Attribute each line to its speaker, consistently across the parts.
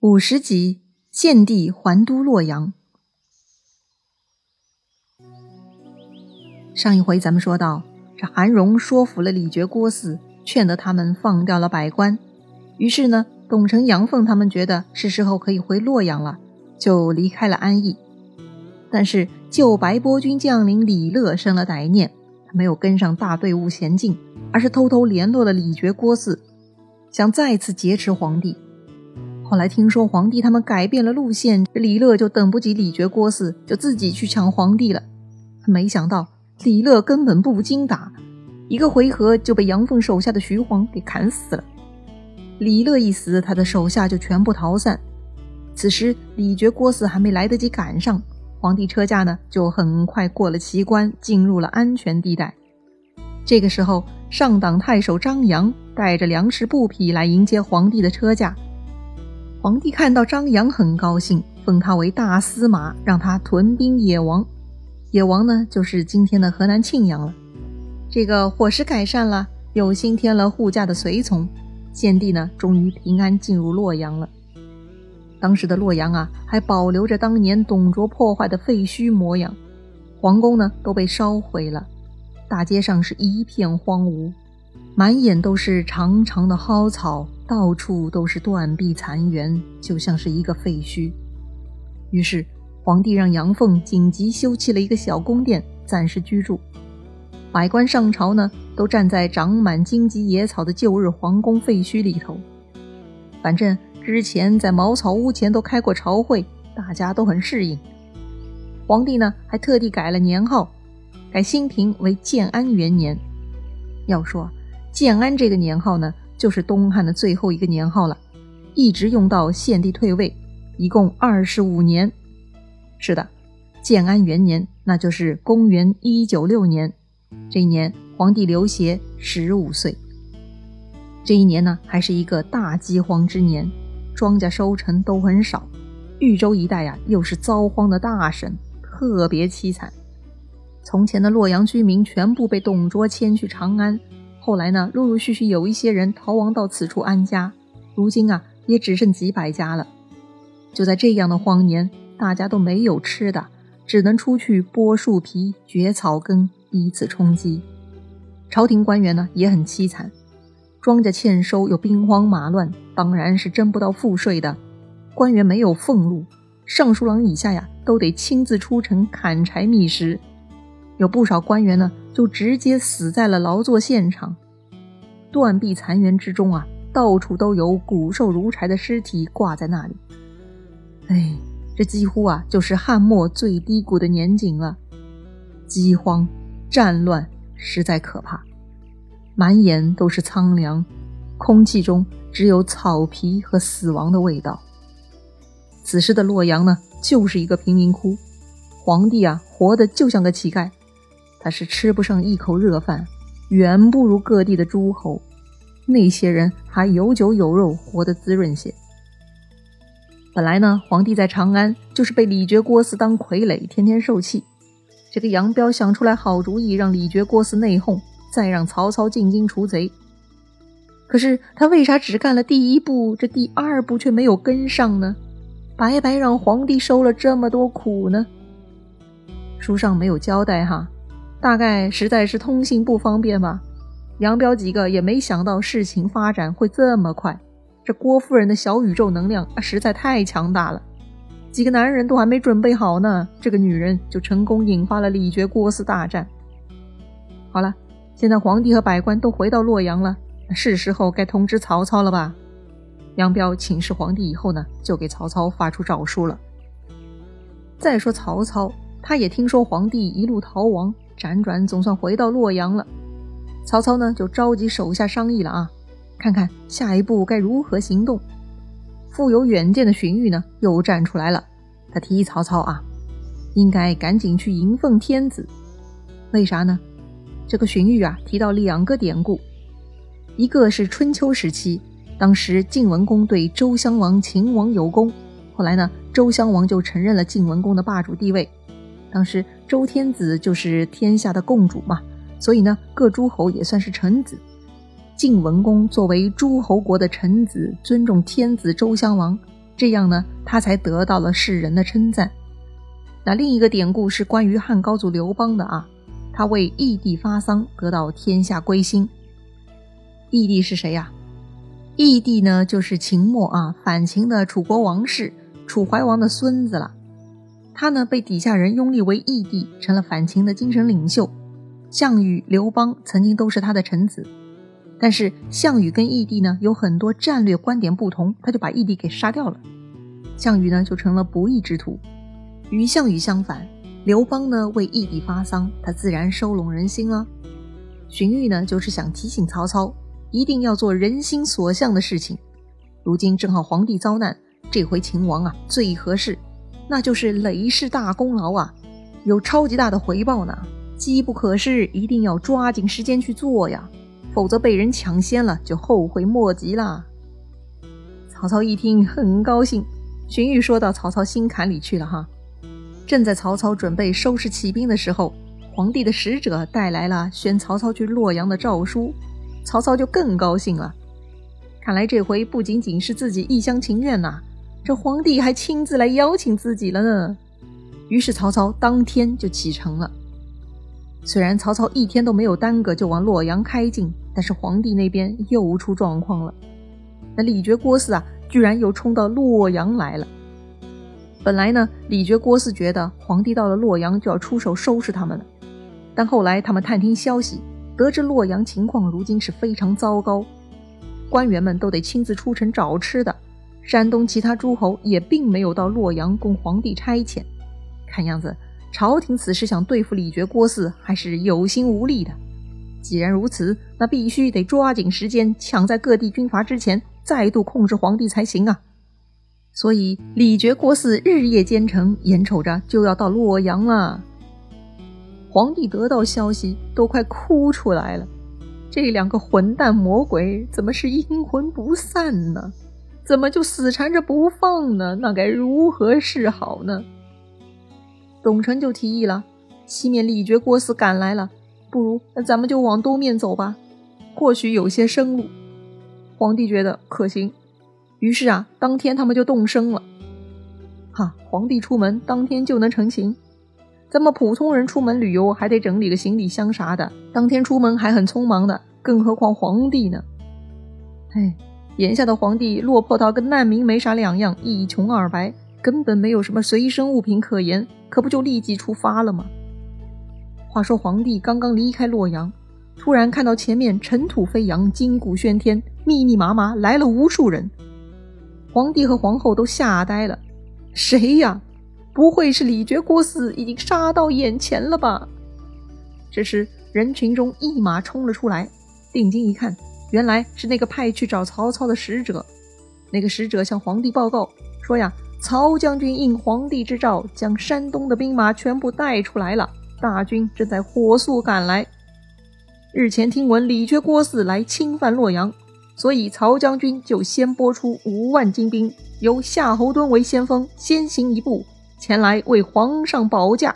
Speaker 1: 五十集，献帝还都洛阳。上一回咱们说到，这韩荣说服了李傕郭汜，劝得他们放掉了百官。于是呢，董承、杨凤他们觉得是时候可以回洛阳了，就离开了安邑。但是旧白波军将领李乐生了歹念，他没有跟上大队伍前进，而是偷偷联络了李傕郭汜，想再次劫持皇帝。后来听说皇帝他们改变了路线，李乐就等不及李傕郭汜，就自己去抢皇帝了。没想到李乐根本不经打，一个回合就被杨凤手下的徐晃给砍死了。李乐一死，他的手下就全部逃散。此时李傕郭汜还没来得及赶上，皇帝车驾呢就很快过了奇关，进入了安全地带。这个时候，上党太守张扬带着粮食布匹来迎接皇帝的车驾。皇帝看到张扬很高兴，封他为大司马，让他屯兵野王。野王呢，就是今天的河南沁阳了。这个伙食改善了，又新添了护驾的随从，献帝呢，终于平安进入洛阳了。当时的洛阳啊，还保留着当年董卓破坏的废墟模样，皇宫呢都被烧毁了，大街上是一片荒芜，满眼都是长长的蒿草。到处都是断壁残垣，就像是一个废墟。于是，皇帝让杨凤紧急修葺了一个小宫殿，暂时居住。百官上朝呢，都站在长满荆棘野草的旧日皇宫废墟里头。反正之前在茅草屋前都开过朝会，大家都很适应。皇帝呢，还特地改了年号，改新平为建安元年。要说建安这个年号呢。就是东汉的最后一个年号了，一直用到献帝退位，一共二十五年。是的，建安元年，那就是公元一九六年。这一年，皇帝刘协十五岁。这一年呢，还是一个大饥荒之年，庄稼收成都很少。豫州一带呀，又是遭荒的大省，特别凄惨。从前的洛阳居民全部被董卓迁去长安。后来呢，陆陆续续有一些人逃亡到此处安家，如今啊，也只剩几百家了。就在这样的荒年，大家都没有吃的，只能出去剥树皮、掘草根，以此充饥。朝廷官员呢也很凄惨，庄稼欠收又兵荒马乱，当然是征不到赋税的。官员没有俸禄，尚书郎以下呀都得亲自出城砍柴觅食。有不少官员呢，就直接死在了劳作现场。断壁残垣之中啊，到处都有骨瘦如柴的尸体挂在那里。哎，这几乎啊，就是汉末最低谷的年景了。饥荒、战乱，实在可怕，满眼都是苍凉，空气中只有草皮和死亡的味道。此时的洛阳呢，就是一个贫民窟，皇帝啊，活得就像个乞丐。他是吃不上一口热饭，远不如各地的诸侯。那些人还有酒有肉，活得滋润些。本来呢，皇帝在长安就是被李傕郭汜当傀儡，天天受气。这个杨彪想出来好主意，让李傕郭汜内讧，再让曹操进京除贼。可是他为啥只干了第一步，这第二步却没有跟上呢？白白让皇帝受了这么多苦呢？书上没有交代哈。大概实在是通信不方便吧，杨彪几个也没想到事情发展会这么快。这郭夫人的小宇宙能量啊，实在太强大了，几个男人都还没准备好呢，这个女人就成功引发了李傕郭汜大战。好了，现在皇帝和百官都回到洛阳了，是时候该通知曹操了吧？杨彪请示皇帝以后呢，就给曹操发出诏书了。再说曹操，他也听说皇帝一路逃亡。辗转总算回到洛阳了，曹操呢就召集手下商议了啊，看看下一步该如何行动。富有远见的荀彧呢又站出来了，他提议曹操啊，应该赶紧去迎奉天子。为啥呢？这个荀彧啊提到两个典故，一个是春秋时期，当时晋文公对周襄王秦王有功，后来呢周襄王就承认了晋文公的霸主地位。当时周天子就是天下的共主嘛，所以呢，各诸侯也算是臣子。晋文公作为诸侯国的臣子，尊重天子周襄王，这样呢，他才得到了世人的称赞。那另一个典故是关于汉高祖刘邦的啊，他为义帝发丧，得到天下归心。义帝是谁呀？义帝呢，就是秦末啊反秦的楚国王室，楚怀王的孙子了。他呢被底下人拥立为义帝，成了反秦的精神领袖。项羽、刘邦曾经都是他的臣子，但是项羽跟义帝呢有很多战略观点不同，他就把义帝给杀掉了。项羽呢就成了不义之徒。与项羽相反，刘邦呢为义帝发丧，他自然收拢人心了。荀彧呢就是想提醒曹操，一定要做人心所向的事情。如今正好皇帝遭难，这回秦王啊最合适，那就是累世大功劳啊，有超级大的回报呢，机不可失，一定要抓紧时间去做呀，否则被人抢先了就后悔莫及啦。曹操一听很高兴，荀彧说到曹操心坎里去了哈。正在曹操准备收拾起兵的时候，皇帝的使者带来了宣曹操去洛阳的诏书，曹操就更高兴了。看来这回不仅仅是自己一厢情愿呐，这皇帝还亲自来邀请自己了呢。于是曹操当天就启程了。虽然曹操一天都没有耽搁就往洛阳开进，但是皇帝那边又出状况了。那李傕郭汜啊，居然又冲到洛阳来了。本来呢，李傕郭汜觉得皇帝到了洛阳就要出手收拾他们了，但后来他们探听消息，得知洛阳情况如今是非常糟糕，官员们都得亲自出城找吃的。山东其他诸侯也并没有到洛阳供皇帝差遣，看样子朝廷此时想对付李傕郭汜还是有心无力的。既然如此，那必须得抓紧时间，抢在各地军阀之前再度控制皇帝才行啊！所以，李傕郭汜日夜兼程，眼瞅着就要到洛阳了。皇帝得到消息，都快哭出来了。这两个混蛋魔鬼，怎么是阴魂不散呢？怎么就死缠着不放呢？那该如何是好呢？董承就提议了：西面李傕郭汜赶来了，不如咱们就往东面走吧，或许有些生路。皇帝觉得可行。于是啊，当天他们就动身了。哈，皇帝出门当天就能成行，咱们普通人出门旅游还得整理个行李箱啥的，当天出门还很匆忙的，更何况皇帝呢？哎，眼下的皇帝落魄到跟难民没啥两样，一穷二白，根本没有什么随身物品可言，可不就立即出发了吗？话说皇帝刚刚离开洛阳，突然看到前面尘土飞扬，金鼓喧天，密密麻麻来了无数人。皇帝和皇后都吓呆了，谁呀？不会是李傕郭汜已经杀到眼前了吧？这时人群中一马冲了出来，定睛一看，原来是那个派去找曹操的使者。那个使者向皇帝报告说呀：“曹将军应皇帝之诏，将山东的兵马全部带出来了，大军正在火速赶来。日前听闻李傕郭汜来侵犯洛阳。”所以曹将军就先拨出五万精兵，由夏侯惇为先锋，先行一步前来为皇上保驾。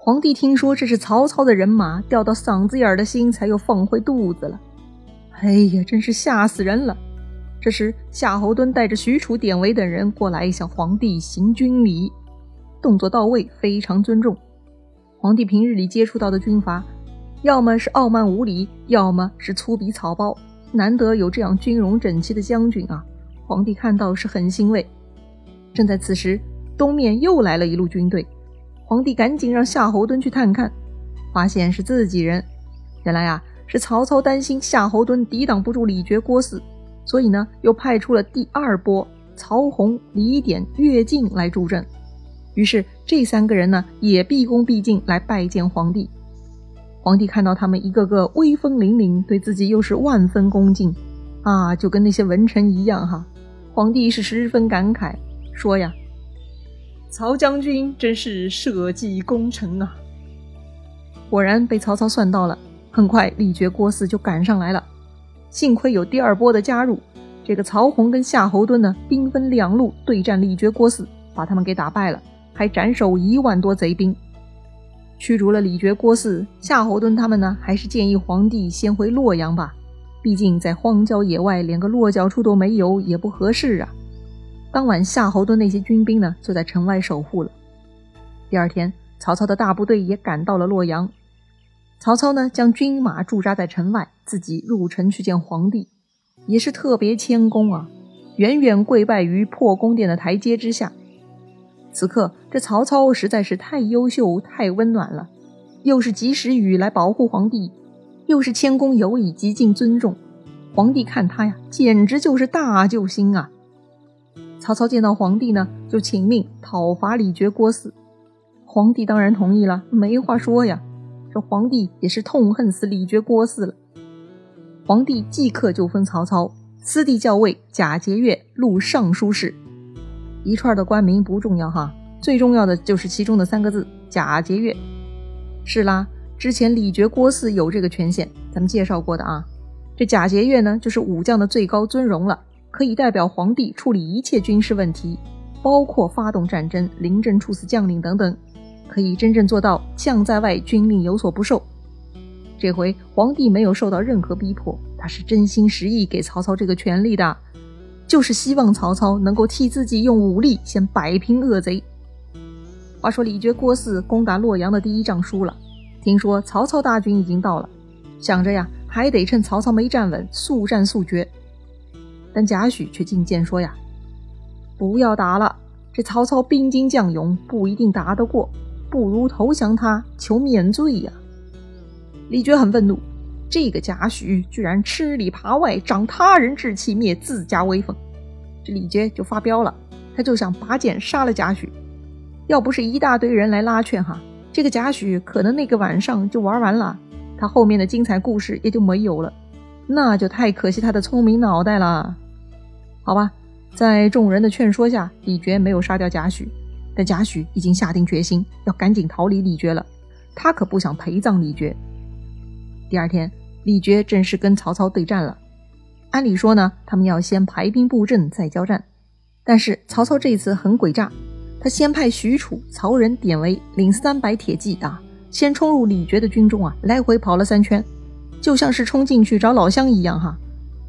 Speaker 1: 皇帝听说这是曹操的人马，掉到嗓子眼的心才又放回肚子了。哎呀，真是吓死人了！这时夏侯惇带着许褚、典韦等人过来向皇帝行军礼，动作到位，非常尊重。皇帝平日里接触到的军阀。要么是傲慢无礼，要么是粗鄙草包。难得有这样军容整齐的将军啊！皇帝看到是很欣慰。正在此时，东面又来了一路军队，皇帝赶紧让夏侯惇去探看，发现是自己人。原来啊，是曹操担心夏侯惇抵挡不住李傕郭汜，所以呢，又派出了第二波曹洪、李典、乐进来助阵。于是这三个人呢，也毕恭毕敬来拜见皇帝。皇帝看到他们一个个威风凛凛，对自己又是万分恭敬，啊，就跟那些文臣一样哈。皇帝是十分感慨，说呀：“曹将军真是社稷功臣啊！”果然被曹操算到了。很快，李傕郭汜就赶上来了。幸亏有第二波的加入，这个曹洪跟夏侯惇呢，兵分两路对战李傕郭汜，把他们给打败了，还斩首一万多贼兵。驱逐了李傕郭汜，夏侯惇他们呢，还是建议皇帝先回洛阳吧。毕竟在荒郊野外，连个落脚处都没有，也不合适啊。当晚夏侯惇那些军兵呢，就在城外守护了。第二天，曹操的大部队也赶到了洛阳。曹操呢，将军马驻扎在城外，自己入城去见皇帝，也是特别谦恭啊，远远跪拜于破宫殿的台阶之下。此刻，这曹操实在是太优秀、太温暖了，又是及时雨来保护皇帝，又是谦恭有礼、极尽尊重。皇帝看他呀，简直就是大救星啊！曹操见到皇帝呢，就请命讨伐李傕郭汜。皇帝当然同意了，没话说呀。这皇帝也是痛恨死李傕郭汜了。皇帝即刻就封曹操司隶校尉贾节钺录尚书事。一串的官名不重要哈，最重要的就是其中的三个字贾节钺。是啦，之前李傕郭汜有这个权限，咱们介绍过的啊。这贾节钺呢，就是武将的最高尊荣了，可以代表皇帝处理一切军事问题，包括发动战争、临阵处死将领等等。可以真正做到将在外，军令有所不受。这回皇帝没有受到任何逼迫，他是真心实意给曹操这个权利的，就是希望曹操能够替自己用武力先摆平恶贼。话说李傕郭汜攻打洛阳的第一仗输了，听说曹操大军已经到了，想着呀，还得趁曹操没站稳，速战速决。但贾诩却进谏说呀：“不要打了，这曹操兵精将勇，不一定打得过。”不如投降他，求免罪呀！李傕很愤怒，这个贾诩居然吃里扒外，长他人志气，灭自家威风。这李傕就发飙了，他就想拔剑杀了贾诩。要不是一大堆人来拉劝，哈，这个贾诩可能那个晚上就玩完了，他后面的精彩故事也就没有了，那就太可惜他的聪明脑袋了。好吧，在众人的劝说下，李傕没有杀掉贾诩。但贾诩已经下定决心要赶紧逃离李傕了，他可不想陪葬李傕。第二天，李傕正式跟曹操对战了。按理说呢，他们要先排兵布阵再交战，但是曹操这次很诡诈，他先派许褚、曹仁、典韦领三百铁骑啊，先冲入李傕的军中啊，来回跑了三圈，就像是冲进去找老乡一样哈。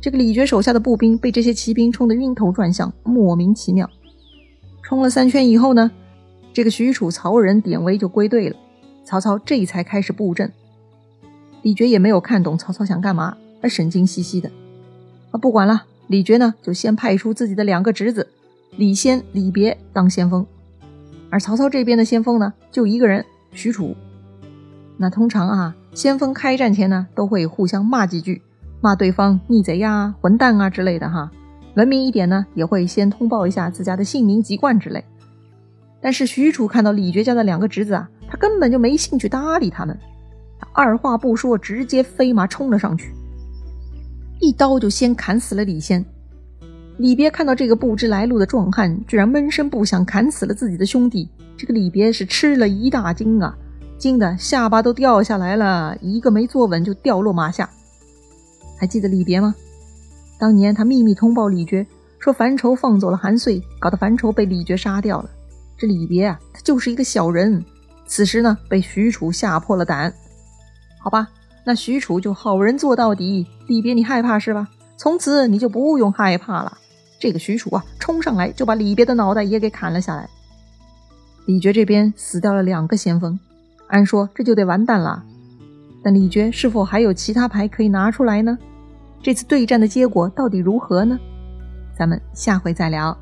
Speaker 1: 这个李傕手下的步兵被这些骑兵冲得晕头转向，莫名其妙。冲了三圈以后呢，这个许褚、曹仁、典韦就归队了。曹操这才开始布阵。李傕也没有看懂曹操想干嘛，而神经兮兮的。啊，不管了，李傕呢就先派出自己的两个侄子李先、李别当先锋，而曹操这边的先锋呢就一个人许褚。那通常啊，先锋开战前呢都会互相骂几句，骂对方逆贼呀、混蛋啊之类的哈。文明一点呢，也会先通报一下自家的姓名籍贯之类。但是许褚看到李傕家的两个侄子啊，他根本就没兴趣搭理他们，他二话不说，直接飞马冲了上去，一刀就先砍死了李先。李别看到这个不知来路的壮汉居然闷声不响砍死了自己的兄弟，这个李别是吃了一大惊啊，惊得下巴都掉下来了，一个没坐稳就掉落马下。还记得李别吗？当年他秘密通报李傕，说樊稠放走了韩遂，搞得樊稠被李傕杀掉了。这李别啊，他就是一个小人。此时呢，被许褚吓破了胆。好吧，那许褚就好人做到底。李别，你害怕是吧？从此你就不用害怕了。这个许褚啊，冲上来就把李别的脑袋也给砍了下来。李傕这边死掉了两个先锋，按说这就得完蛋了。但李傕是否还有其他牌可以拿出来呢？这次对战的结果到底如何呢？咱们下回再聊。